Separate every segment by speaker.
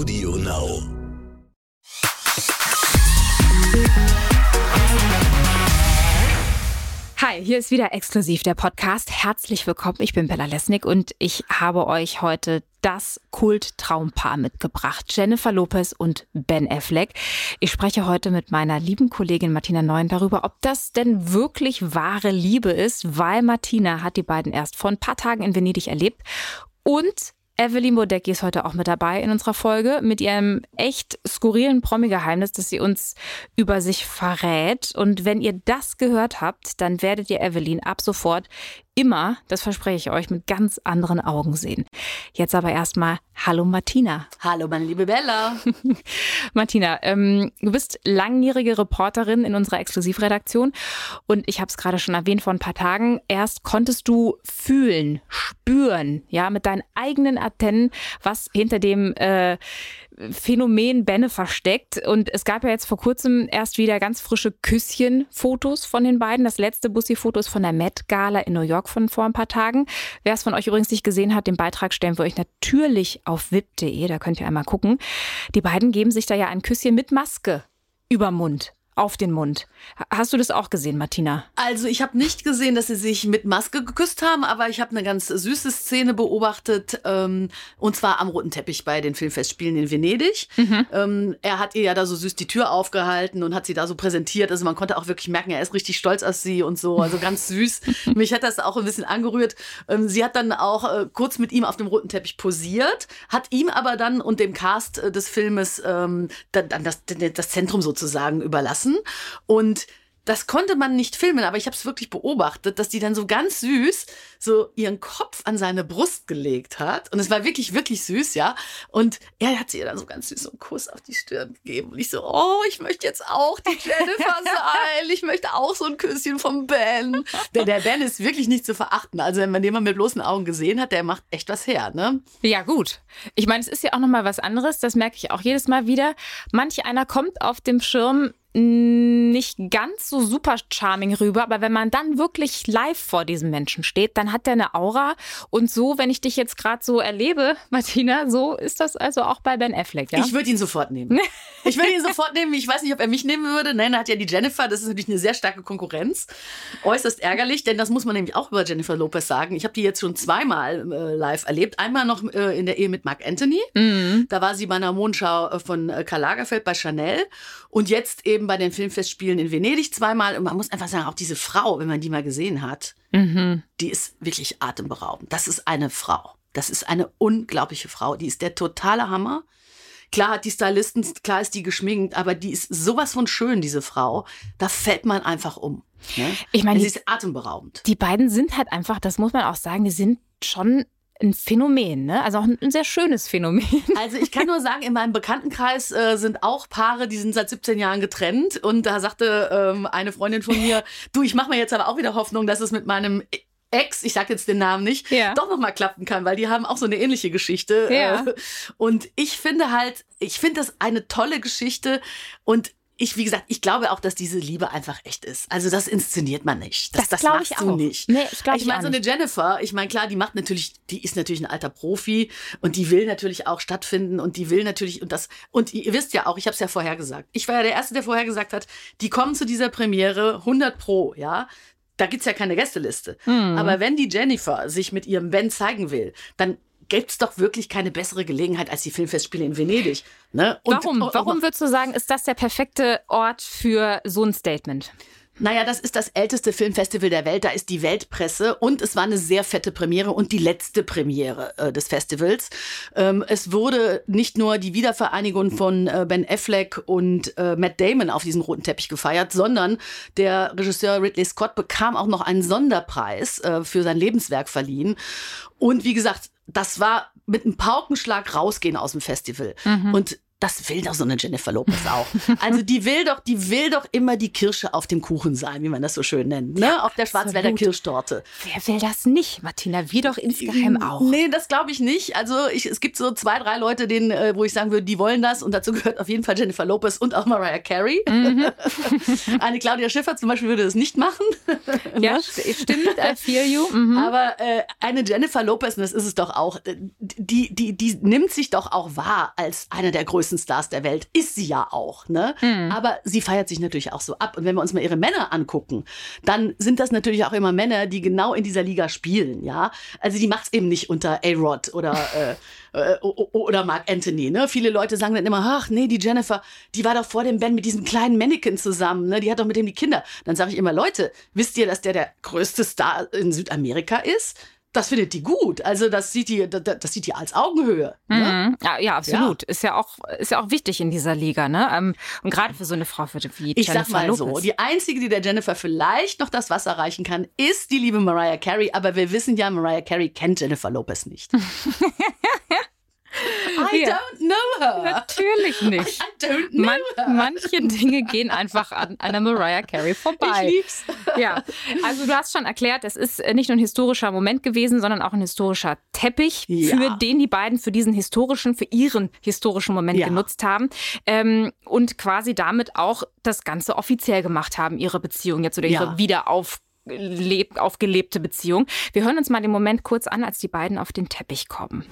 Speaker 1: Audio Now.
Speaker 2: Hi, hier ist wieder exklusiv der Podcast. Herzlich willkommen. Ich bin Bella Lesnick und ich habe euch heute das Kult-Traumpaar mitgebracht. Jennifer Lopez und Ben Affleck. Ich spreche heute mit meiner lieben Kollegin Martina Neuen darüber, ob das denn wirklich wahre Liebe ist, weil Martina hat die beiden erst vor ein paar Tagen in Venedig erlebt und Evelyn Bodecki ist heute auch mit dabei in unserer Folge mit ihrem echt skurrilen Promi-Geheimnis, das sie uns über sich verrät. Und wenn ihr das gehört habt, dann werdet ihr Evelyn ab sofort immer, das verspreche ich euch, mit ganz anderen Augen sehen. Jetzt aber erstmal Hallo Martina.
Speaker 3: Hallo meine liebe Bella.
Speaker 2: Martina, ähm, du bist langjährige Reporterin in unserer Exklusivredaktion und ich habe es gerade schon erwähnt vor ein paar Tagen. Erst konntest du fühlen, spüren, ja, mit deinen eigenen Antennen, was hinter dem äh, Phänomen Benne versteckt. Und es gab ja jetzt vor kurzem erst wieder ganz frische Küsschen-Fotos von den beiden. Das letzte Bussi-Foto ist von der Met Gala in New York von vor ein paar Tagen. Wer es von euch übrigens nicht gesehen hat, den Beitrag stellen wir euch natürlich auf wip.de. Da könnt ihr einmal gucken. Die beiden geben sich da ja ein Küsschen mit Maske über Mund auf den Mund. Hast du das auch gesehen, Martina?
Speaker 3: Also ich habe nicht gesehen, dass sie sich mit Maske geküsst haben, aber ich habe eine ganz süße Szene beobachtet, ähm, und zwar am roten Teppich bei den Filmfestspielen in Venedig. Mhm. Ähm, er hat ihr ja da so süß die Tür aufgehalten und hat sie da so präsentiert. Also man konnte auch wirklich merken, er ist richtig stolz auf sie und so, also ganz süß. Mich hat das auch ein bisschen angerührt. Ähm, sie hat dann auch äh, kurz mit ihm auf dem roten Teppich posiert, hat ihm aber dann und dem Cast äh, des Filmes ähm, dann, dann das, das Zentrum sozusagen überlassen lassen. Und das konnte man nicht filmen, aber ich habe es wirklich beobachtet, dass die dann so ganz süß so ihren Kopf an seine Brust gelegt hat. Und es war wirklich, wirklich süß, ja. Und er hat ihr dann so ganz süß so einen Kuss auf die Stirn gegeben. Und ich so, oh, ich möchte jetzt auch die Jennifer sein. Ich möchte auch so ein Küsschen vom Ben. Der, der Ben ist wirklich nicht zu verachten. Also wenn man den mal mit bloßen Augen gesehen hat, der macht echt was her, ne?
Speaker 2: Ja, gut. Ich meine, es ist ja auch nochmal was anderes. Das merke ich auch jedes Mal wieder. Manch einer kommt auf dem Schirm nicht ganz so super charming rüber, aber wenn man dann wirklich live vor diesem Menschen steht, dann hat er eine Aura und so, wenn ich dich jetzt gerade so erlebe, Martina, so ist das also auch bei Ben Affleck, ja?
Speaker 3: Ich würde ihn sofort nehmen. ich würde ihn sofort nehmen. Ich weiß nicht, ob er mich nehmen würde. Nein, er hat ja die Jennifer, das ist natürlich eine sehr starke Konkurrenz. Äußerst ärgerlich, denn das muss man nämlich auch über Jennifer Lopez sagen. Ich habe die jetzt schon zweimal äh, live erlebt. Einmal noch äh, in der Ehe mit Mark Anthony. Mhm. Da war sie bei einer Mondschau äh, von äh, Karl Lagerfeld bei Chanel und jetzt eben bei den Filmfestspielen in Venedig zweimal. Und man muss einfach sagen, auch diese Frau, wenn man die mal gesehen hat, mhm. die ist wirklich atemberaubend. Das ist eine Frau. Das ist eine unglaubliche Frau. Die ist der totale Hammer. Klar hat die Stylisten, klar ist die geschminkt, aber die ist sowas von schön, diese Frau. Da fällt man einfach um. Ne?
Speaker 2: Ich meine,
Speaker 3: sie ist atemberaubend.
Speaker 2: Die beiden sind halt einfach, das muss man auch sagen, die sind schon ein Phänomen, ne? Also auch ein, ein, sehr schönes Phänomen.
Speaker 3: Also ich kann nur sagen, in meinem Bekanntenkreis äh, sind auch Paare, die sind seit 17 Jahren getrennt. Und da sagte ähm, eine Freundin von mir, du, ich mache mir jetzt aber auch wieder Hoffnung, dass es mit meinem Ex, ich sag jetzt den Namen nicht, ja. doch nochmal klappen kann, weil die haben auch so eine ähnliche Geschichte. Ja. Äh, und ich finde halt, ich finde das eine tolle Geschichte und ich, wie gesagt, ich glaube auch, dass diese Liebe einfach echt ist. Also das inszeniert man nicht. Das, das, das machst du nicht. Nee, ich glaube ich meine, so eine Jennifer, ich meine, klar, die macht natürlich, die ist natürlich ein alter Profi und die will natürlich auch stattfinden und die will natürlich und das und ihr wisst ja auch, ich habe es ja vorher gesagt. Ich war ja der erste, der vorher gesagt hat, die kommen zu dieser Premiere 100 pro, ja. Da gibt's ja keine Gästeliste. Mhm. Aber wenn die Jennifer sich mit ihrem Ben zeigen will, dann gäbe es doch wirklich keine bessere Gelegenheit als die Filmfestspiele in Venedig. Ne?
Speaker 2: Und, warum? Warum würdest du sagen, ist das der perfekte Ort für so ein Statement?
Speaker 3: Naja, das ist das älteste Filmfestival der Welt. Da ist die Weltpresse und es war eine sehr fette Premiere und die letzte Premiere äh, des Festivals. Ähm, es wurde nicht nur die Wiedervereinigung von äh, Ben Affleck und äh, Matt Damon auf diesem roten Teppich gefeiert, sondern der Regisseur Ridley Scott bekam auch noch einen Sonderpreis äh, für sein Lebenswerk verliehen. Und wie gesagt, das war mit einem Paukenschlag rausgehen aus dem Festival. Mhm. Und das will doch so eine Jennifer Lopez auch. Also die will doch, die will doch immer die Kirsche auf dem Kuchen sein, wie man das so schön nennt, ne? Auf der Schwarzwälder Kirschtorte.
Speaker 2: Wer will das nicht, Martina? Wir doch insgeheim auch.
Speaker 3: Nee, das glaube ich nicht. Also ich, es gibt so zwei, drei Leute, denen, äh, wo ich sagen würde, die wollen das und dazu gehört auf jeden Fall Jennifer Lopez und auch Mariah Carey. Mhm. Eine Claudia Schiffer zum Beispiel würde das nicht machen.
Speaker 2: ja, ne? stimmt. I feel you.
Speaker 3: Mhm. Aber äh, eine Jennifer Lopez, und das ist es doch auch, die, die, die nimmt sich doch auch wahr als eine der größten größten Stars der Welt. Ist sie ja auch, ne? Mhm. Aber sie feiert sich natürlich auch so ab. Und wenn wir uns mal ihre Männer angucken, dann sind das natürlich auch immer Männer, die genau in dieser Liga spielen, ja? Also die macht es eben nicht unter A-Rod oder äh, äh, oder Mark Anthony. Ne? Viele Leute sagen dann immer, ach nee, die Jennifer, die war doch vor dem Ben mit diesem kleinen Mannequin zusammen, ne? die hat doch mit dem die Kinder. Dann sage ich immer, Leute, wisst ihr, dass der der größte Star in Südamerika ist? Das findet die gut. Also das sieht die, das, sieht die als Augenhöhe.
Speaker 2: Ne? Mhm. Ja, ja, absolut. Ja. Ist ja auch, ist ja auch wichtig in dieser Liga, ne? Ähm, und gerade für so eine Frau wie
Speaker 3: ich
Speaker 2: Jennifer
Speaker 3: sag mal
Speaker 2: Lopez.
Speaker 3: so, die einzige, die der Jennifer vielleicht noch das Wasser reichen kann, ist die liebe Mariah Carey. Aber wir wissen ja, Mariah Carey kennt Jennifer Lopez nicht. I ja. don't know her.
Speaker 2: Natürlich nicht.
Speaker 3: I, don't know Man, her.
Speaker 2: Manche Dinge gehen einfach an einer Mariah Carey vorbei.
Speaker 3: Ich lieb's.
Speaker 2: Ja, also du hast schon erklärt, es ist nicht nur ein historischer Moment gewesen, sondern auch ein historischer Teppich, ja. für den die beiden für diesen historischen, für ihren historischen Moment ja. genutzt haben ähm, und quasi damit auch das Ganze offiziell gemacht haben, ihre Beziehung jetzt oder ihre Wiederauf aufgelebte Beziehung. Wir hören uns mal den Moment kurz an, als die beiden auf den Teppich kommen.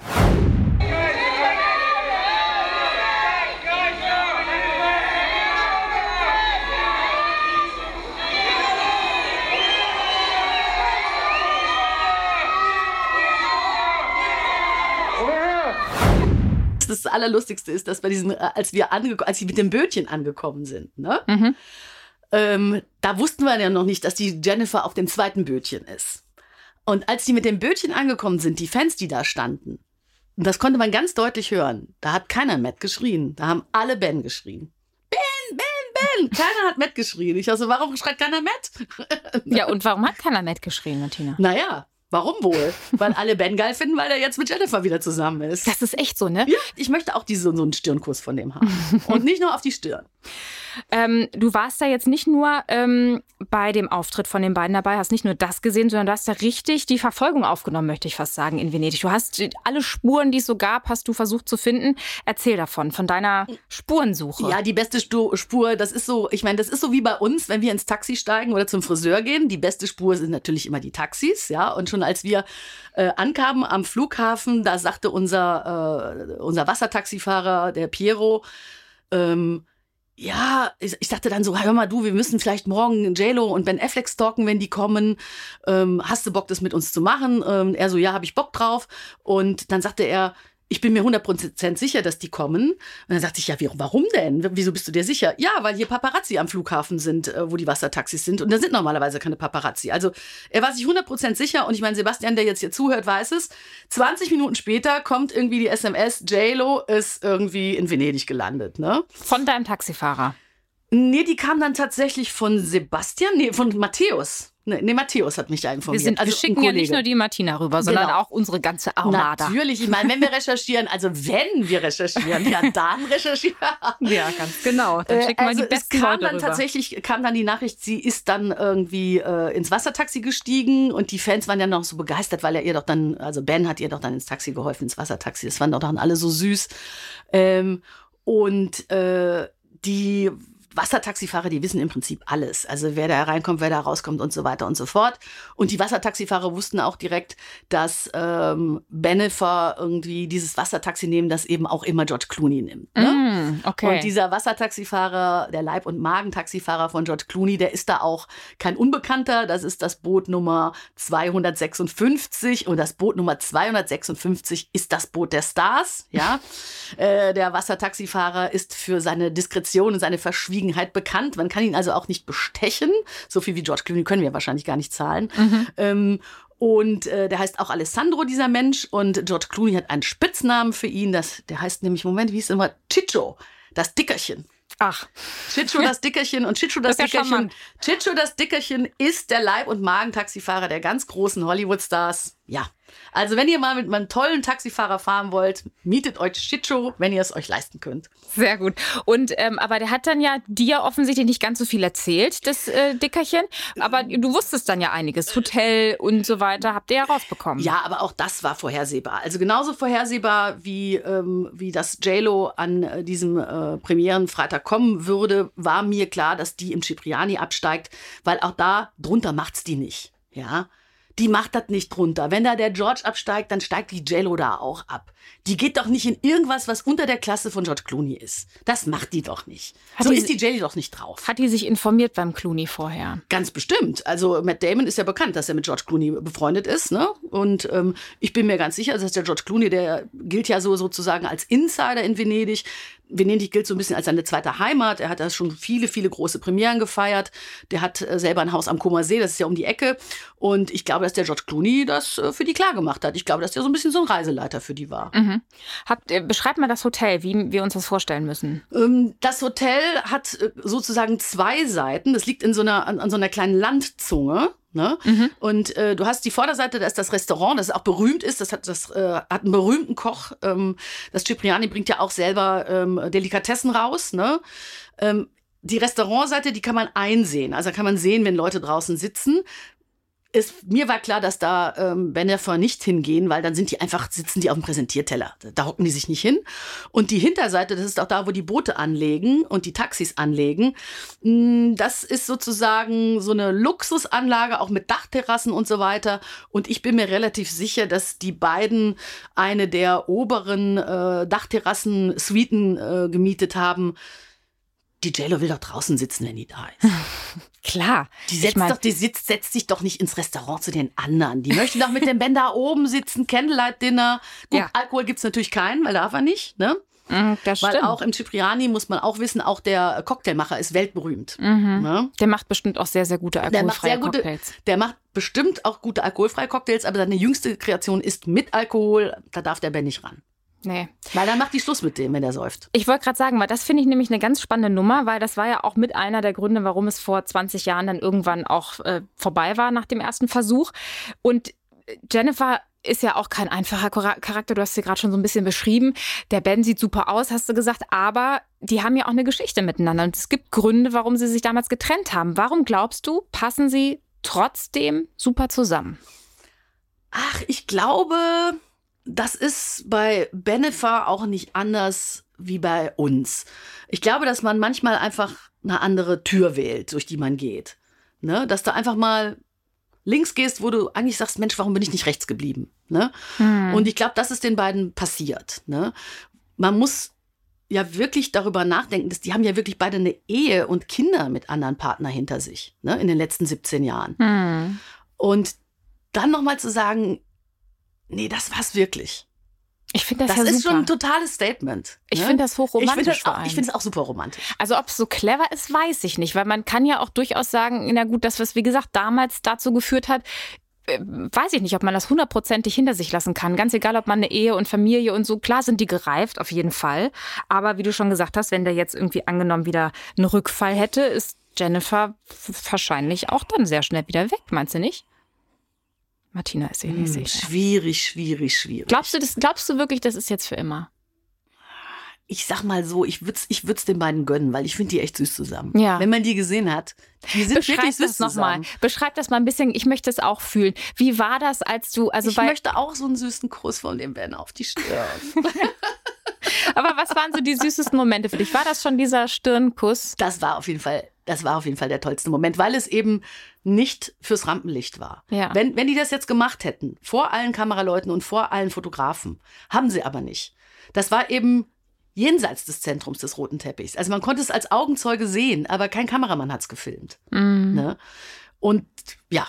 Speaker 3: Das Allerlustigste ist, dass bei diesen, äh, als wir angekommen, als sie mit dem Bötchen angekommen sind, ne? Mhm. Ähm, da wussten wir ja noch nicht, dass die Jennifer auf dem zweiten Bötchen ist. Und als die mit dem Bötchen angekommen sind, die Fans, die da standen, und das konnte man ganz deutlich hören, da hat keiner Matt geschrien, da haben alle Ben geschrien. Ben, Ben, Ben! Keiner hat Matt geschrien. Ich also, warum schreit keiner Matt?
Speaker 2: ja, und warum hat keiner Matt geschrien, Martina?
Speaker 3: Naja, Warum wohl? Weil alle Ben geil finden, weil er jetzt mit Jennifer wieder zusammen ist.
Speaker 2: Das ist echt so, ne?
Speaker 3: Ja, ich möchte auch diese, so einen Stirnkuss von dem haben. Und nicht nur auf die Stirn.
Speaker 2: Ähm, du warst da jetzt nicht nur ähm, bei dem Auftritt von den beiden dabei, hast nicht nur das gesehen, sondern du hast da richtig die Verfolgung aufgenommen, möchte ich fast sagen, in Venedig. Du hast alle Spuren, die es so gab, hast du versucht zu finden. Erzähl davon, von deiner Spurensuche.
Speaker 3: Ja, die beste Spur, das ist so, ich meine, das ist so wie bei uns, wenn wir ins Taxi steigen oder zum Friseur gehen. Die beste Spur sind natürlich immer die Taxis, ja. Und schon als wir äh, ankamen am Flughafen, da sagte unser, äh, unser Wassertaxifahrer, der Piero, ähm, ja, ich, ich, dachte dann so, hör mal du, wir müssen vielleicht morgen JLo und Ben Affleck stalken, wenn die kommen. Ähm, hast du Bock, das mit uns zu machen? Ähm, er so, ja, habe ich Bock drauf. Und dann sagte er, ich bin mir 100% sicher, dass die kommen. Und dann sagte ich, ja, warum denn? Wieso bist du dir sicher? Ja, weil hier Paparazzi am Flughafen sind, äh, wo die Wassertaxis sind. Und da sind normalerweise keine Paparazzi. Also er war sich 100% sicher. Und ich meine, Sebastian, der jetzt hier zuhört, weiß es. 20 Minuten später kommt irgendwie die SMS, JLo ist irgendwie in Venedig gelandet. Ne?
Speaker 2: Von deinem Taxifahrer?
Speaker 3: Nee, die kam dann tatsächlich von Sebastian, nee, von Matthäus. Nee, nee, Matthäus hat mich da informiert.
Speaker 2: Wir, sind, also wir schicken ja nicht nur die Martina rüber, sondern genau. auch unsere ganze Armada.
Speaker 3: Natürlich, ich meine, wenn wir recherchieren, also wenn wir recherchieren, ja, dann recherchieren.
Speaker 2: ja, ganz genau. Dann schicken wir also die besten
Speaker 3: es kam
Speaker 2: Leute
Speaker 3: dann
Speaker 2: rüber.
Speaker 3: tatsächlich, kam dann die Nachricht, sie ist dann irgendwie äh, ins Wassertaxi gestiegen und die Fans waren ja noch so begeistert, weil er ihr doch dann, also Ben hat ihr doch dann ins Taxi geholfen, ins Wassertaxi. Das fanden doch dann alle so süß. Ähm, und äh, die Wassertaxifahrer, die wissen im Prinzip alles. Also wer da reinkommt, wer da rauskommt und so weiter und so fort. Und die Wassertaxifahrer wussten auch direkt, dass ähm, Benefer irgendwie dieses Wassertaxi nehmen, das eben auch immer George Clooney nimmt. Ne?
Speaker 2: Mm, okay.
Speaker 3: Und dieser Wassertaxifahrer, der Leib- und Magentaxifahrer von George Clooney, der ist da auch kein Unbekannter. Das ist das Boot Nummer 256 und das Boot Nummer 256 ist das Boot der Stars. Ja, äh, der Wassertaxifahrer ist für seine Diskretion und seine Verschwiegenheit Verschwiegenheit bekannt. Man kann ihn also auch nicht bestechen. So viel wie George Clooney können wir wahrscheinlich gar nicht zahlen. Mhm. Ähm, und äh, der heißt auch Alessandro, dieser Mensch. Und George Clooney hat einen Spitznamen für ihn. Das, der heißt nämlich, Moment, wie hieß es immer? Chicho, das Dickerchen.
Speaker 2: Ach.
Speaker 3: Chicho das Dickerchen und Chicho das, das Dickerchen. Chicho das Dickerchen ist der Leib- und Magentaxifahrer der ganz großen Hollywood-Stars. Ja. Also wenn ihr mal mit meinem tollen Taxifahrer fahren wollt, mietet euch Shitshow, wenn ihr es euch leisten könnt.
Speaker 2: Sehr gut. Und ähm, aber der hat dann ja dir offensichtlich nicht ganz so viel erzählt, das äh, Dickerchen. Aber du wusstest dann ja einiges. Hotel und so weiter habt ihr ja rausbekommen.
Speaker 3: Ja, aber auch das war vorhersehbar. Also genauso vorhersehbar, wie, ähm, wie das JLo an äh, diesem äh, Premierenfreitag kommen würde, war mir klar, dass die im Cipriani absteigt, weil auch da drunter macht's die nicht. Ja die macht das nicht drunter. Wenn da der George absteigt, dann steigt die Jello da auch ab. Die geht doch nicht in irgendwas, was unter der Klasse von George Clooney ist. Das macht die doch nicht. Hat so die, ist die Jelly doch nicht drauf.
Speaker 2: Hat die sich informiert beim Clooney vorher?
Speaker 3: Ganz bestimmt. Also Matt Damon ist ja bekannt, dass er mit George Clooney befreundet ist. Ne? Und ähm, ich bin mir ganz sicher, dass der George Clooney, der gilt ja so sozusagen als Insider in Venedig. Venedig gilt so ein bisschen als seine zweite Heimat. Er hat da schon viele, viele große Premieren gefeiert. Der hat äh, selber ein Haus am Comer See, das ist ja um die Ecke. Und ich glaube, dass der George Clooney das äh, für die klar gemacht hat. Ich glaube, dass der so ein bisschen so ein Reiseleiter für die war.
Speaker 2: Mhm. Habt, äh, beschreibt mal das Hotel, wie wir uns das vorstellen müssen.
Speaker 3: Ähm, das Hotel hat sozusagen zwei Seiten. Das liegt in so einer, an, an so einer kleinen Landzunge. Ne? Mhm. Und äh, du hast die Vorderseite, da ist das Restaurant, das auch berühmt ist, das hat, das, äh, hat einen berühmten Koch. Ähm, das Cipriani bringt ja auch selber ähm, Delikatessen raus. Ne? Ähm, die Restaurantseite, die kann man einsehen. Also kann man sehen, wenn Leute draußen sitzen es, mir war klar, dass da ähm, Beneffer nicht hingehen, weil dann sind die einfach, sitzen die auf dem Präsentierteller. Da, da hocken die sich nicht hin. Und die Hinterseite, das ist auch da, wo die Boote anlegen und die Taxis anlegen. Mh, hm, das ist sozusagen so eine Luxusanlage, auch mit Dachterrassen und so weiter. Und ich bin mir relativ sicher, dass die beiden eine der oberen äh, Dachterrassen-Suiten äh, gemietet haben die JLo will doch draußen sitzen, wenn die da ist.
Speaker 2: Klar.
Speaker 3: Die setzt, ich mein, doch, die sitzt, setzt sich doch nicht ins Restaurant zu den anderen. Die möchte doch mit dem Ben da oben sitzen, Candlelight-Dinner. Gut, ja. Alkohol gibt's natürlich keinen, weil darf er nicht, ne?
Speaker 2: Mm, das
Speaker 3: Weil
Speaker 2: stimmt.
Speaker 3: auch im Cipriani muss man auch wissen, auch der Cocktailmacher ist weltberühmt.
Speaker 2: Mhm. Ne? Der macht bestimmt auch sehr, sehr gute alkoholfreie
Speaker 3: der macht sehr gute,
Speaker 2: Cocktails.
Speaker 3: Der macht bestimmt auch gute alkoholfreie Cocktails, aber seine jüngste Kreation ist mit Alkohol. Da darf der Ben nicht ran.
Speaker 2: Nee.
Speaker 3: Weil dann macht die Schluss mit dem, wenn der säuft.
Speaker 2: Ich wollte gerade sagen, weil das finde ich nämlich eine ganz spannende Nummer, weil das war ja auch mit einer der Gründe, warum es vor 20 Jahren dann irgendwann auch äh, vorbei war nach dem ersten Versuch. Und Jennifer ist ja auch kein einfacher Charakter. Du hast sie gerade schon so ein bisschen beschrieben. Der Ben sieht super aus, hast du gesagt, aber die haben ja auch eine Geschichte miteinander. Und es gibt Gründe, warum sie sich damals getrennt haben. Warum glaubst du, passen sie trotzdem super zusammen?
Speaker 3: Ach, ich glaube, das ist bei Benefer auch nicht anders wie bei uns. Ich glaube, dass man manchmal einfach eine andere Tür wählt, durch die man geht. Ne? Dass du einfach mal links gehst, wo du eigentlich sagst, Mensch, warum bin ich nicht rechts geblieben? Ne? Hm. Und ich glaube, das ist den beiden passiert. Ne? Man muss ja wirklich darüber nachdenken, dass die haben ja wirklich beide eine Ehe und Kinder mit anderen Partnern hinter sich, ne? in den letzten 17 Jahren.
Speaker 2: Hm.
Speaker 3: Und dann nochmal zu sagen, nee, das war's wirklich.
Speaker 2: Ich finde das,
Speaker 3: das
Speaker 2: ja
Speaker 3: ist
Speaker 2: super.
Speaker 3: schon ein totales Statement.
Speaker 2: Ich ne? finde das hochromantisch.
Speaker 3: Ich finde es find auch super romantisch.
Speaker 2: Also ob es so clever ist, weiß ich nicht, weil man kann ja auch durchaus sagen, na gut, das was wie gesagt damals dazu geführt hat, äh, weiß ich nicht, ob man das hundertprozentig hinter sich lassen kann. Ganz egal, ob man eine Ehe und Familie und so, klar sind die gereift, auf jeden Fall. Aber wie du schon gesagt hast, wenn der jetzt irgendwie angenommen wieder einen Rückfall hätte, ist Jennifer wahrscheinlich auch dann sehr schnell wieder weg, meinst du nicht? Martina ist sich nicht hm, sicher.
Speaker 3: Schwierig, schwierig, schwierig.
Speaker 2: Glaubst du, das, glaubst du wirklich, das ist jetzt für immer?
Speaker 3: Ich sag mal so, ich würde es ich würd's den beiden gönnen, weil ich finde die echt süß zusammen.
Speaker 2: Ja.
Speaker 3: Wenn man die gesehen hat, die sind
Speaker 2: Beschreib
Speaker 3: wirklich süß
Speaker 2: das noch mal. Beschreib das mal ein bisschen, ich möchte es auch fühlen. Wie war das, als du, also
Speaker 3: Ich möchte auch so einen süßen Kuss von dem Ben auf die Stirn.
Speaker 2: aber was waren so die süßesten Momente für dich? War das schon dieser Stirnkuss?
Speaker 3: Das war auf jeden Fall, das war auf jeden Fall der tollste Moment, weil es eben nicht fürs Rampenlicht war.
Speaker 2: Ja.
Speaker 3: Wenn, wenn die das jetzt gemacht hätten, vor allen Kameraleuten und vor allen Fotografen, haben sie aber nicht. Das war eben jenseits des Zentrums des roten Teppichs. Also man konnte es als Augenzeuge sehen, aber kein Kameramann hat es gefilmt.
Speaker 2: Mhm.
Speaker 3: Ne? Und ja,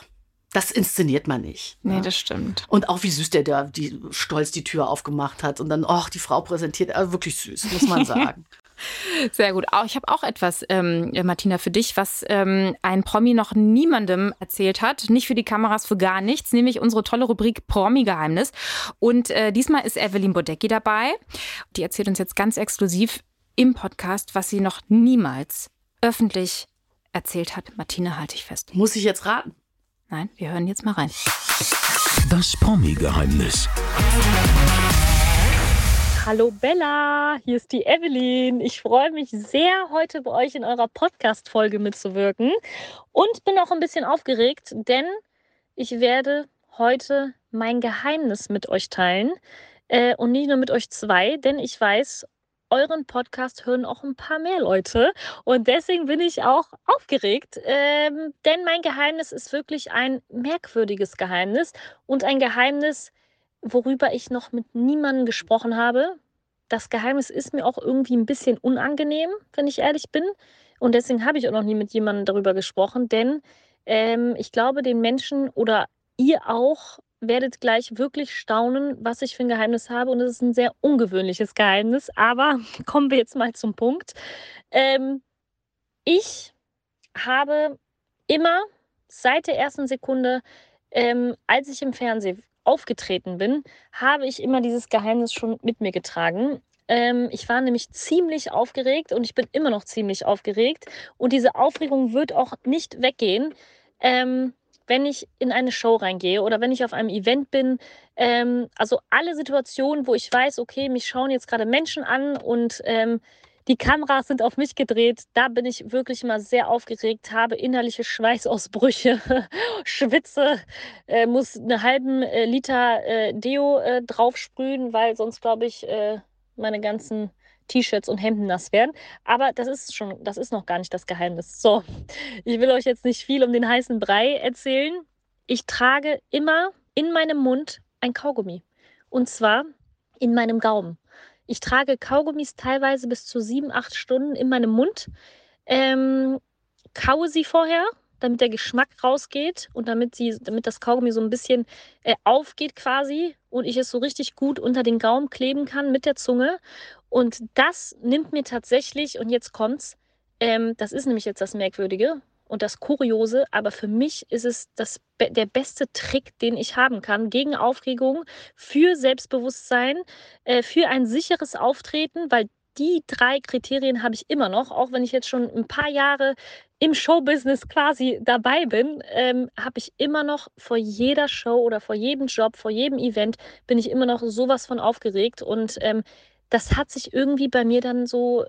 Speaker 3: das inszeniert man nicht.
Speaker 2: Nee,
Speaker 3: ne?
Speaker 2: das stimmt.
Speaker 3: Und auch wie süß der da die stolz die Tür aufgemacht hat und dann, ach, die Frau präsentiert, also wirklich süß, muss man sagen.
Speaker 2: Sehr gut. Auch, ich habe auch etwas, ähm, Martina, für dich, was ähm, ein Promi noch niemandem erzählt hat. Nicht für die Kameras, für gar nichts, nämlich unsere tolle Rubrik Promi-Geheimnis. Und äh, diesmal ist Evelyn Bodecki dabei. Die erzählt uns jetzt ganz exklusiv im Podcast, was sie noch niemals öffentlich erzählt hat. Martina, halte ich fest.
Speaker 3: Muss ich jetzt raten?
Speaker 2: Nein, wir hören jetzt mal rein.
Speaker 1: Das Promi-Geheimnis.
Speaker 4: Hallo Bella, hier ist die Evelyn. Ich freue mich sehr, heute bei euch in eurer Podcast-Folge mitzuwirken und bin auch ein bisschen aufgeregt, denn ich werde heute mein Geheimnis mit euch teilen äh, und nicht nur mit euch zwei, denn ich weiß, euren Podcast hören auch ein paar mehr Leute und deswegen bin ich auch aufgeregt, ähm, denn mein Geheimnis ist wirklich ein merkwürdiges Geheimnis und ein Geheimnis, worüber ich noch mit niemandem gesprochen habe. Das Geheimnis ist mir auch irgendwie ein bisschen unangenehm, wenn ich ehrlich bin. Und deswegen habe ich auch noch nie mit jemandem darüber gesprochen, denn ähm, ich glaube, den Menschen oder ihr auch werdet gleich wirklich staunen, was ich für ein Geheimnis habe. Und es ist ein sehr ungewöhnliches Geheimnis. Aber kommen wir jetzt mal zum Punkt. Ähm, ich habe immer seit der ersten Sekunde, ähm, als ich im Fernsehen aufgetreten bin, habe ich immer dieses Geheimnis schon mit mir getragen. Ähm, ich war nämlich ziemlich aufgeregt und ich bin immer noch ziemlich aufgeregt. Und diese Aufregung wird auch nicht weggehen, ähm, wenn ich in eine Show reingehe oder wenn ich auf einem Event bin. Ähm, also alle Situationen, wo ich weiß, okay, mich schauen jetzt gerade Menschen an und ähm, die Kameras sind auf mich gedreht. Da bin ich wirklich mal sehr aufgeregt, habe innerliche Schweißausbrüche, schwitze, äh, muss einen halben äh, Liter äh, Deo äh, draufsprühen, weil sonst, glaube ich, äh, meine ganzen T-Shirts und Hemden nass werden. Aber das ist schon, das ist noch gar nicht das Geheimnis. So, ich will euch jetzt nicht viel um den heißen Brei erzählen. Ich trage immer in meinem Mund ein Kaugummi. Und zwar in meinem Gaumen. Ich trage Kaugummis teilweise bis zu sieben, acht Stunden in meinem Mund. Ähm, kaue sie vorher, damit der Geschmack rausgeht und damit, sie, damit das Kaugummi so ein bisschen äh, aufgeht quasi und ich es so richtig gut unter den Gaumen kleben kann mit der Zunge. Und das nimmt mir tatsächlich, und jetzt kommt's, ähm, das ist nämlich jetzt das Merkwürdige, und das Kuriose, aber für mich ist es das, der beste Trick, den ich haben kann gegen Aufregung, für Selbstbewusstsein, äh, für ein sicheres Auftreten, weil die drei Kriterien habe ich immer noch, auch wenn ich jetzt schon ein paar Jahre im Showbusiness quasi dabei bin, ähm, habe ich immer noch vor jeder Show oder vor jedem Job, vor jedem Event, bin ich immer noch sowas von aufgeregt. Und ähm, das hat sich irgendwie bei mir dann so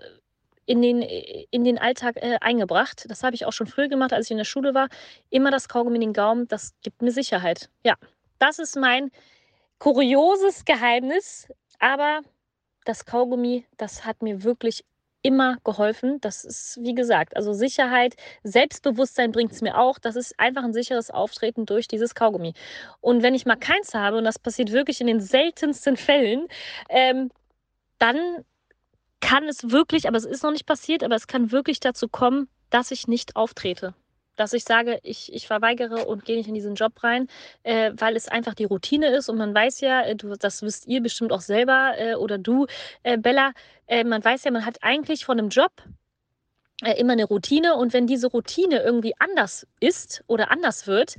Speaker 4: in den, in den Alltag äh, eingebracht. Das habe ich auch schon früher gemacht, als ich in der Schule war. Immer das Kaugummi in den Gaumen, das gibt mir Sicherheit. Ja, das ist mein kurioses Geheimnis. Aber das Kaugummi, das hat mir wirklich immer geholfen. Das ist, wie gesagt, also Sicherheit, Selbstbewusstsein bringt es mir auch. Das ist einfach ein sicheres Auftreten durch dieses Kaugummi. Und wenn ich mal keins habe, und das passiert wirklich in den seltensten Fällen, ähm, dann kann es wirklich, aber es ist noch nicht passiert, aber es kann wirklich dazu kommen, dass ich nicht auftrete. Dass ich sage, ich, ich verweigere und gehe nicht in diesen Job rein, äh, weil es einfach die Routine ist und man weiß ja, äh, du, das wisst ihr bestimmt auch selber äh, oder du, äh, Bella, äh, man weiß ja, man hat eigentlich von einem Job äh, immer eine Routine und wenn diese Routine irgendwie anders ist oder anders wird,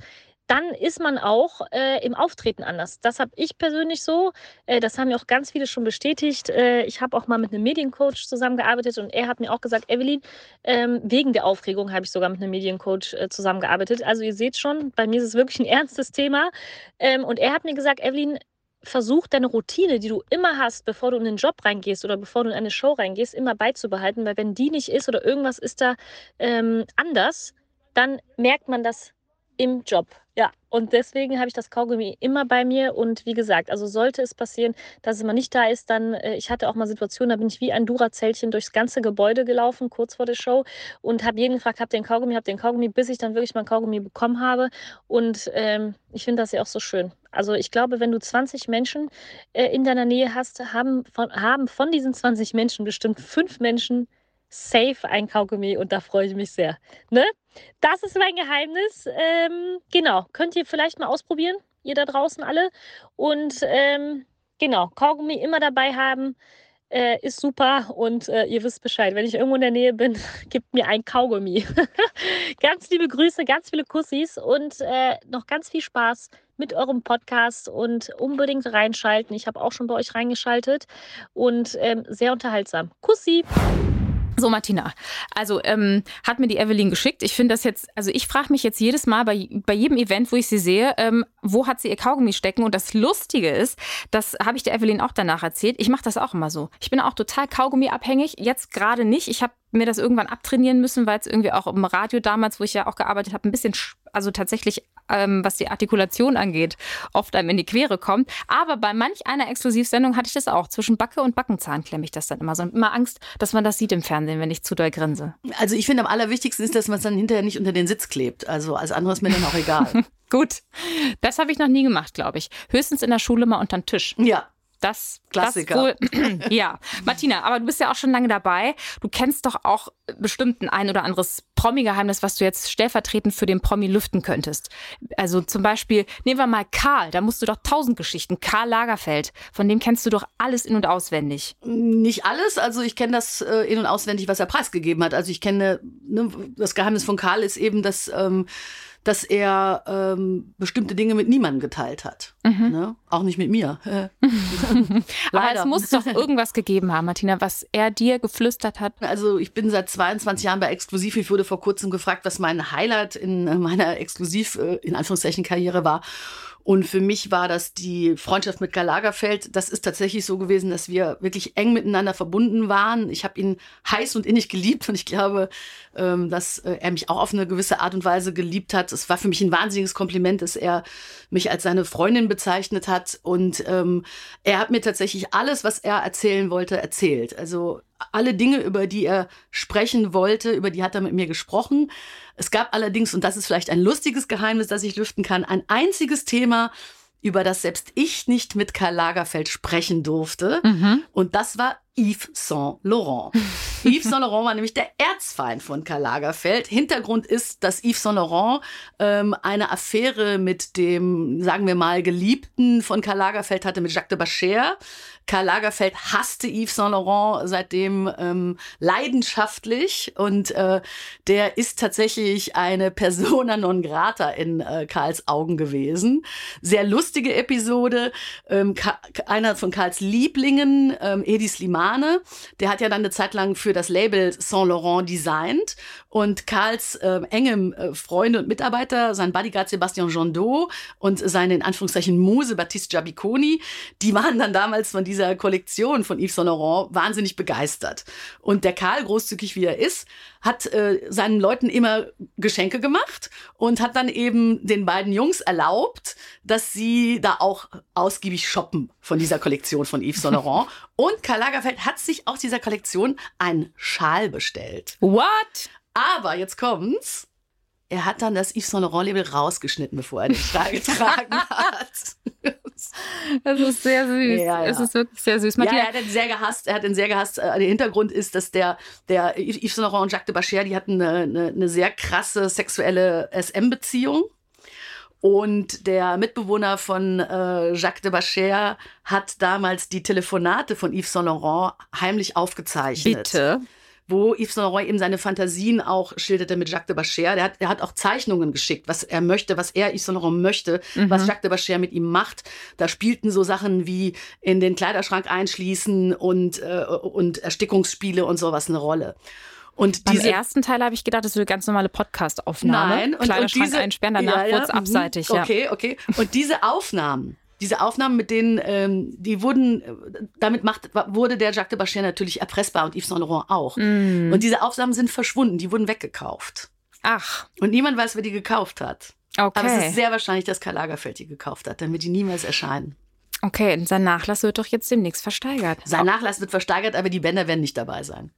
Speaker 4: dann ist man auch äh, im Auftreten anders. Das habe ich persönlich so. Äh, das haben mir auch ganz viele schon bestätigt. Äh, ich habe auch mal mit einem Mediencoach zusammengearbeitet und er hat mir auch gesagt, Evelyn, ähm, wegen der Aufregung habe ich sogar mit einem Mediencoach äh, zusammengearbeitet. Also ihr seht schon, bei mir ist es wirklich ein ernstes Thema. Ähm, und er hat mir gesagt, Evelyn, versuch deine Routine, die du immer hast, bevor du in den Job reingehst oder bevor du in eine Show reingehst, immer beizubehalten, weil wenn die nicht ist oder irgendwas ist da ähm, anders, dann merkt man das im Job. Ja, und deswegen habe ich das Kaugummi immer bei mir. Und wie gesagt, also sollte es passieren, dass es mal nicht da ist, dann, äh, ich hatte auch mal Situationen, da bin ich wie ein Dura-Zellchen durchs ganze Gebäude gelaufen, kurz vor der Show, und habe jeden gefragt, habt ihr den Kaugummi, habt ihr den Kaugummi, bis ich dann wirklich mein Kaugummi bekommen habe. Und ähm, ich finde das ja auch so schön. Also ich glaube, wenn du 20 Menschen äh, in deiner Nähe hast, haben von, haben von diesen 20 Menschen bestimmt fünf Menschen safe ein Kaugummi und da freue ich mich sehr. Ne? Das ist mein Geheimnis. Ähm, genau, könnt ihr vielleicht mal ausprobieren, ihr da draußen alle. Und ähm, genau, Kaugummi immer dabei haben. Äh, ist super und äh, ihr wisst Bescheid. Wenn ich irgendwo in der Nähe bin, gebt mir ein Kaugummi. ganz liebe Grüße, ganz viele Kussis und äh, noch ganz viel Spaß mit eurem Podcast und unbedingt reinschalten. Ich habe auch schon bei euch reingeschaltet und ähm, sehr unterhaltsam. Kussi!
Speaker 2: So, Martina, also ähm, hat mir die Evelyn geschickt. Ich finde das jetzt, also ich frage mich jetzt jedes Mal bei, bei jedem Event, wo ich sie sehe, ähm, wo hat sie ihr Kaugummi stecken? Und das Lustige ist, das habe ich der Evelyn auch danach erzählt. Ich mache das auch immer so. Ich bin auch total Kaugummi-abhängig. Jetzt gerade nicht. Ich habe mir das irgendwann abtrainieren müssen, weil es irgendwie auch im Radio damals, wo ich ja auch gearbeitet habe, ein bisschen, also tatsächlich, ähm, was die Artikulation angeht, oft einem in die Quere kommt. Aber bei manch einer Exklusivsendung hatte ich das auch. Zwischen Backe und Backenzahn klemme ich das dann immer so. Und immer Angst, dass man das sieht im Fernsehen, wenn ich zu doll grinse.
Speaker 3: Also ich finde am allerwichtigsten ist, dass man es dann hinterher nicht unter den Sitz klebt. Also als anderes mir dann auch egal.
Speaker 2: Gut. Das habe ich noch nie gemacht, glaube ich. Höchstens in der Schule mal unter den Tisch.
Speaker 3: Ja,
Speaker 2: Das,
Speaker 3: Klassiker.
Speaker 2: Das wohl, ja, Martina, aber du bist ja auch schon lange dabei. Du kennst doch auch bestimmt ein ein oder anderes Promi-Geheimnis, was du jetzt stellvertretend für den Promi lüften könntest. Also zum Beispiel, nehmen wir mal Karl, da musst du doch tausend Geschichten. Karl Lagerfeld, von dem kennst du doch alles in- und auswendig.
Speaker 3: Nicht alles, also ich kenne das äh, in- und auswendig, was er preisgegeben hat. Also ich kenne, ne, das Geheimnis von Karl ist eben, dass, ähm, dass er ähm, bestimmte Dinge mit niemandem geteilt hat. Ne? Auch nicht mit mir.
Speaker 2: Aber es muss doch irgendwas gegeben haben, Martina, was er dir geflüstert hat.
Speaker 3: Also ich bin seit 22 Jahren bei Exklusiv. Ich wurde vor kurzem gefragt, was mein Highlight in äh, meiner Exklusiv, äh, in Anführungszeichen, Karriere war. Und für mich war das die Freundschaft mit Karl Lagerfeld. Das ist tatsächlich so gewesen, dass wir wirklich eng miteinander verbunden waren. Ich habe ihn heiß und innig geliebt und ich glaube, ähm, dass äh, er mich auch auf eine gewisse Art und Weise geliebt hat. Es war für mich ein wahnsinniges Kompliment, dass er mich als seine Freundin bezeichnet hat. Und ähm, er hat mir tatsächlich alles, was er erzählen wollte, erzählt. Also alle Dinge, über die er sprechen wollte, über die hat er mit mir gesprochen. Es gab allerdings, und das ist vielleicht ein lustiges Geheimnis, das ich lüften kann, ein einziges Thema, über das selbst ich nicht mit Karl Lagerfeld sprechen durfte. Und das war Yves Saint Laurent. Yves Saint Laurent war nämlich der Erzfeind von Karl Lagerfeld. Hintergrund ist, dass Yves Saint Laurent ähm, eine Affäre mit dem, sagen wir mal, Geliebten von Karl Lagerfeld hatte, mit Jacques de Bacher. Karl Lagerfeld hasste Yves Saint Laurent seitdem ähm, leidenschaftlich und äh, der ist tatsächlich eine Persona non grata in äh, Karls Augen gewesen. Sehr lustige Episode. Ähm, einer von Karls Lieblingen, ähm, Edi Slimane, der hat ja dann eine Zeit lang für das Label Saint Laurent designt und Karls äh, engem äh, Freunde und Mitarbeiter, sein Bodyguard Sebastian Jondot und seine in Anführungszeichen Muse Baptiste Giabiconi, die waren dann damals von dieser Kollektion von Yves Saint Laurent wahnsinnig begeistert. Und der Karl, großzügig wie er ist, hat äh, seinen Leuten immer Geschenke gemacht und hat dann eben den beiden Jungs erlaubt, dass sie da auch ausgiebig shoppen von dieser Kollektion von Yves Saint Laurent. und Karl Lagerfeld hat sich aus dieser Kollektion einen Schal bestellt.
Speaker 2: What?
Speaker 3: Aber jetzt kommt's. Er hat dann das Yves Saint Laurent Label rausgeschnitten, bevor er den Schal getragen hat.
Speaker 2: Das ist sehr süß.
Speaker 3: Ja, ja.
Speaker 2: Es ist wirklich sehr süß.
Speaker 3: Ja,
Speaker 2: Martina,
Speaker 3: er hat ihn sehr gehasst. Er hat ihn sehr gehasst. Äh, Der Hintergrund ist, dass der, der Yves Saint Laurent und Jacques de Bacher, die hatten eine, eine, eine sehr krasse sexuelle SM-Beziehung. Und der Mitbewohner von äh, Jacques de Bacher hat damals die Telefonate von Yves Saint Laurent heimlich aufgezeichnet
Speaker 2: bitte.
Speaker 3: Wo Yves Saint Laurent eben seine Fantasien auch schilderte mit Jacques de Bacher. Der hat, der hat auch Zeichnungen geschickt, was er möchte, was er Yves Saint Laurent möchte, was Jacques de Bacher mit ihm macht. Da spielten so Sachen wie in den Kleiderschrank einschließen und, äh, und Erstickungsspiele und sowas eine Rolle. Und
Speaker 2: Beim
Speaker 3: diese
Speaker 2: ersten Teil habe ich gedacht, das wäre ganz normale Podcast-Aufnahme.
Speaker 3: Nein, und, und
Speaker 2: Kleiderschrank
Speaker 3: diese
Speaker 2: einsperren, danach
Speaker 3: Ja, ja,
Speaker 2: kurz
Speaker 3: mhm.
Speaker 2: abseitig. Ja.
Speaker 3: Okay, okay. Und diese Aufnahmen, diese Aufnahmen, mit denen, ähm, die wurden, äh, damit macht, wurde der Jacques de Bacher natürlich erpressbar und Yves Saint Laurent auch.
Speaker 2: Mm.
Speaker 3: Und diese Aufnahmen sind verschwunden, die wurden weggekauft.
Speaker 2: Ach,
Speaker 3: Und niemand weiß, wer die gekauft hat. Aber es
Speaker 2: okay.
Speaker 3: ist sehr wahrscheinlich, dass Karl Lagerfeld die gekauft hat, damit die niemals erscheinen.
Speaker 2: Okay, und sein Nachlass wird doch jetzt demnächst versteigert.
Speaker 3: Sein Nachlass wird versteigert, aber die Bänder werden nicht dabei sein.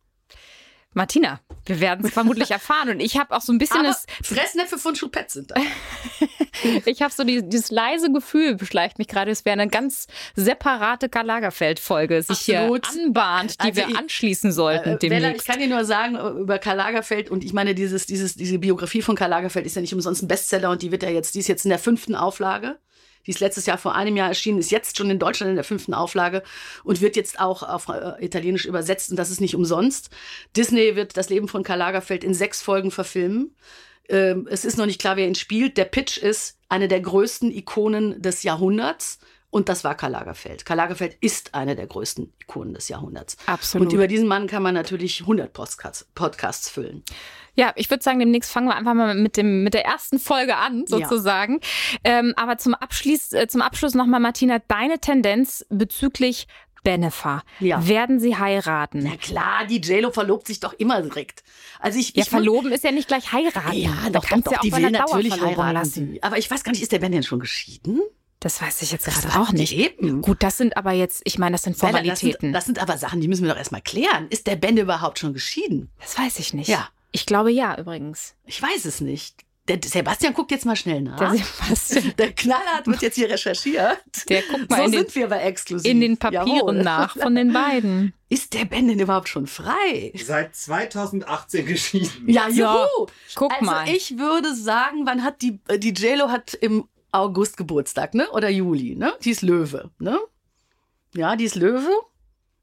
Speaker 2: Martina, wir werden es vermutlich erfahren. Und ich habe auch so ein bisschen
Speaker 3: Aber
Speaker 2: das,
Speaker 3: Fressnäpfe von Choupette sind da.
Speaker 2: ich habe so die, dieses leise Gefühl, beschleicht mich gerade, es wäre eine ganz separate Karl Lagerfeld-Folge, sich hier anbahnt, die
Speaker 3: Also
Speaker 2: wir
Speaker 3: ich-
Speaker 2: anschließen sollten
Speaker 3: Äh, Bella, ich kann dir nur sagen äh, über Karl Lagerfeld und ich meine, dieses, dieses, diese Biografie von Karl Lagerfeld ist ja nicht umsonst ein Bestseller und die wird ja jetzt, die ist jetzt in der fünften Auflage. Die ist letztes Jahr vor einem Jahr erschienen, ist jetzt schon in Deutschland in der fünften Auflage und wird jetzt auch auf äh, Italienisch übersetzt und das ist nicht umsonst. Disney wird das Leben von Karl Lagerfeld in sechs Folgen verfilmen. Ähm, es ist noch nicht klar, wer ihn spielt. Der Pitch ist eine der größten Ikonen des Jahrhunderts Und das war Karl Lagerfeld. Karl Lagerfeld ist eine der größten Ikonen des Jahrhunderts.
Speaker 2: Absolut.
Speaker 3: Und über diesen Mann kann man natürlich 100 Podcasts, Podcasts füllen.
Speaker 2: Ja, ich würde sagen, demnächst fangen wir einfach mal mit, dem, mit der ersten Folge an, sozusagen. Ja. Ähm, aber zum, Abschluss, äh, zum Abschluss nochmal, Martina, deine Tendenz bezüglich Benefer. Ja. Werden sie heiraten?
Speaker 3: Na klar, die JLo verlobt sich doch immer direkt. Also ich,
Speaker 2: ja,
Speaker 3: ich
Speaker 2: verloben ist ja nicht gleich heiraten.
Speaker 3: Ja,
Speaker 2: da
Speaker 3: doch, kannst doch, ja auch die will natürlich heiraten. Lassen. Aber ich weiß gar nicht, ist der Ben denn schon geschieden?
Speaker 2: Das weiß ich jetzt gerade auch nicht. Eben. Gut, das sind aber jetzt, ich meine, das sind Formalitäten.
Speaker 3: Das sind, das sind aber Sachen, die müssen wir doch erstmal klären. Ist der Ben überhaupt schon geschieden?
Speaker 2: Das weiß ich nicht.
Speaker 3: Ja.
Speaker 2: Ich glaube ja, übrigens.
Speaker 3: Ich weiß es nicht. Der Sebastian guckt jetzt mal schnell nach.
Speaker 2: Der Sebastian.
Speaker 3: Der Knallhart wird jetzt hier recherchiert.
Speaker 2: Der guckt mal
Speaker 3: so
Speaker 2: in
Speaker 3: sind
Speaker 2: den,
Speaker 3: wir bei exklusiv.
Speaker 2: in den Papieren Jawohl. nach von den beiden.
Speaker 3: Ist der Ben denn überhaupt schon frei?
Speaker 5: Seit 2018 geschieden.
Speaker 3: Ja, juhu.
Speaker 2: So, guck
Speaker 3: also
Speaker 2: mal.
Speaker 3: ich würde sagen, wann hat die, die JLo hat im August Geburtstag, ne? Oder Juli, ne? Die ist Löwe, ne? Ja, die ist Löwe.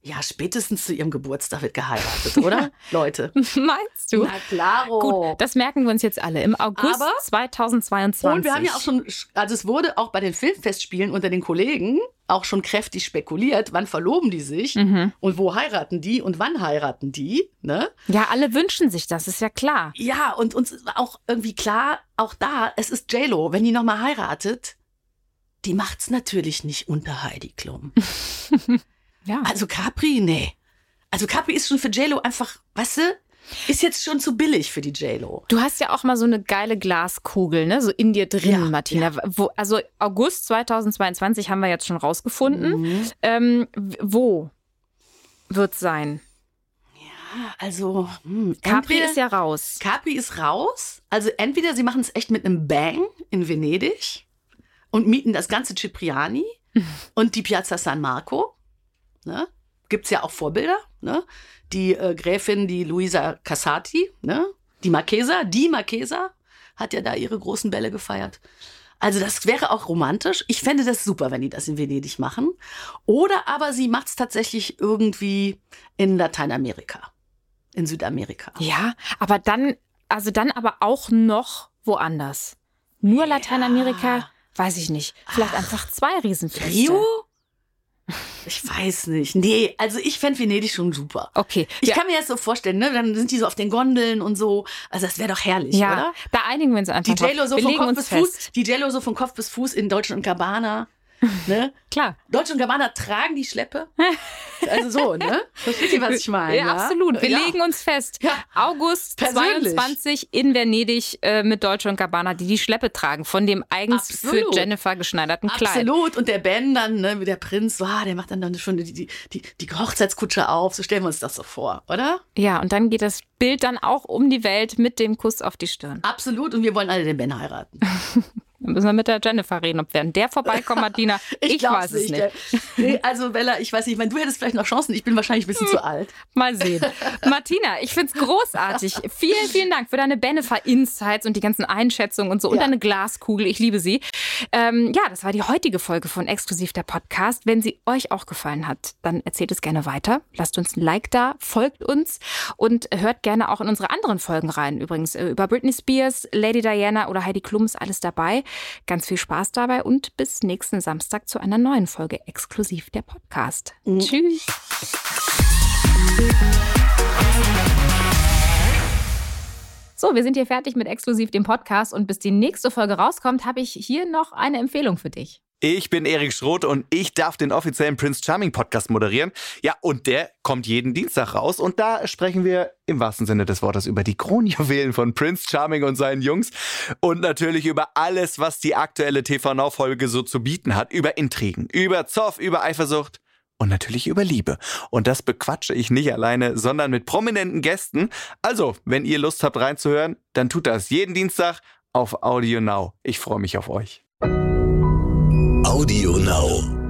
Speaker 3: Ja, spätestens zu ihrem Geburtstag wird geheiratet, oder? Leute.
Speaker 2: Meinst du?
Speaker 3: Na klaro.
Speaker 2: Gut, das merken wir uns jetzt alle. Im August
Speaker 3: Aber-
Speaker 2: 2022.
Speaker 3: Und wir haben ja auch schon, also es wurde auch bei den Filmfestspielen unter den Kollegen auch schon kräftig spekuliert, wann verloben die sich
Speaker 2: Mhm.
Speaker 3: und wo heiraten die und wann heiraten die, ne?
Speaker 2: Ja, alle wünschen sich das, ist ja klar.
Speaker 3: Ja, und uns war auch irgendwie klar, auch da, es ist JLo, wenn die nochmal heiratet, die macht's natürlich nicht unter Heidi Klum.
Speaker 2: Ja.
Speaker 3: Also Capri, nee. Also Capri ist schon für JLo einfach, weißt du, ist jetzt schon zu billig für die JLo.
Speaker 2: Du hast ja auch mal so eine geile Glaskugel, ne? So in dir drin,
Speaker 3: Ja,
Speaker 2: Martina. Wo, also August 2022 haben wir jetzt schon rausgefunden.
Speaker 3: Mhm.
Speaker 2: Ähm, wo wird sein?
Speaker 3: Also, hm,
Speaker 2: Capri
Speaker 3: entweder-
Speaker 2: ist ja raus.
Speaker 3: Capri ist raus. Also entweder sie machen es echt mit einem Bang in Venedig und mieten das ganze Cipriani und die Piazza San Marco. Ne? Gibt es ja auch Vorbilder. Ne? Die äh, Gräfin, die Luisa Cassati, ne? die Marchesa, die Marchesa hat ja da ihre großen Bälle gefeiert. Also das wäre auch romantisch. Ich fände das super, wenn die das in Venedig machen. Oder aber sie macht es tatsächlich irgendwie in Lateinamerika, in Südamerika.
Speaker 2: Ja, aber dann, also dann aber auch noch woanders. Nur Lateinamerika, weiß ich nicht. Vielleicht einfach zwei Riesenfeste.
Speaker 3: Rio? Ich weiß nicht. Nee, also ich fände Venedig schon super.
Speaker 2: Okay.
Speaker 3: Ich
Speaker 2: ja,
Speaker 3: kann mir das so vorstellen, ne? Dann sind die so auf den Gondeln und so. Also das wäre doch herrlich,
Speaker 2: ja,
Speaker 3: oder?
Speaker 2: da einigen wir uns einfach.
Speaker 3: Die
Speaker 2: drauf.
Speaker 3: so von Kopf bis
Speaker 2: fest.
Speaker 3: Fuß. Die JLo so von Kopf bis Fuß in Deutsch und Gabbana. Ne?
Speaker 2: Klar.
Speaker 3: Deutsch und Gabbana tragen die Schleppe. Also so, ne? Versteht ihr, was ich meine?
Speaker 2: Ja, absolut. Wir
Speaker 3: ja.
Speaker 2: legen uns fest.
Speaker 3: Ja.
Speaker 2: August
Speaker 3: Persönlich.
Speaker 2: 22 in Venedig äh, mit Deutsche und Gabbana, die die Schleppe tragen von dem eigens
Speaker 3: Absolut.
Speaker 2: für Jennifer geschneiderten Kleid.
Speaker 3: Absolut. Und der Ben dann, ne, wie der Prinz, so, ah, der macht dann, dann schon die, die, die, die Hochzeitskutsche auf. So stellen wir uns das so vor, oder?
Speaker 2: Ja, und dann geht das Bild dann auch um die Welt mit dem Kuss auf die Stirn.
Speaker 3: Absolut. Und wir wollen alle den Ben heiraten.
Speaker 2: Dann müssen wir mit der Jennifer reden, ob während der vorbeikommt, Martina. Ich,
Speaker 3: glaub's
Speaker 2: weiß es nicht.
Speaker 3: Nee, also Bella, ich weiß nicht, ich meine, du hättest vielleicht noch Chancen, ich bin wahrscheinlich ein bisschen zu alt.
Speaker 2: Mal sehen. Martina, ich find's großartig. Vielen, vielen Dank für deine Benefer-Insights und die ganzen Einschätzungen und so und
Speaker 3: Ja.
Speaker 2: deine Glaskugel. Ich liebe sie. Ähm, ja, das war die heutige Folge von Exklusiv der Podcast. Wenn sie euch auch gefallen hat, dann erzählt es gerne weiter. Lasst uns ein Like da, folgt uns und hört gerne auch in unsere anderen Folgen rein. Übrigens äh, über Britney Spears, Lady Diana oder Heidi Klum ist alles dabei. Ganz viel Spaß dabei und bis nächsten Samstag zu einer neuen Folge Exklusiv der Podcast. Tschüss. So, wir sind hier fertig mit Exklusiv dem Podcast und bis die nächste Folge rauskommt, habe ich hier noch eine Empfehlung für dich.
Speaker 6: Ich bin Erik Schroth und ich darf den offiziellen Prince Charming Podcast moderieren. Ja, und der kommt jeden Dienstag raus und da sprechen wir im wahrsten Sinne des Wortes über die Kronjuwelen von Prince Charming und seinen Jungs und natürlich über alles, was die aktuelle TV Now Folge so zu bieten hat, über Intrigen, über Zoff, über Eifersucht und natürlich über Liebe. Und das bequatsche ich nicht alleine, sondern mit prominenten Gästen. Also, wenn ihr Lust habt reinzuhören, dann tut das jeden Dienstag auf Audio Now. Ich freue mich auf euch.
Speaker 1: Audio Now.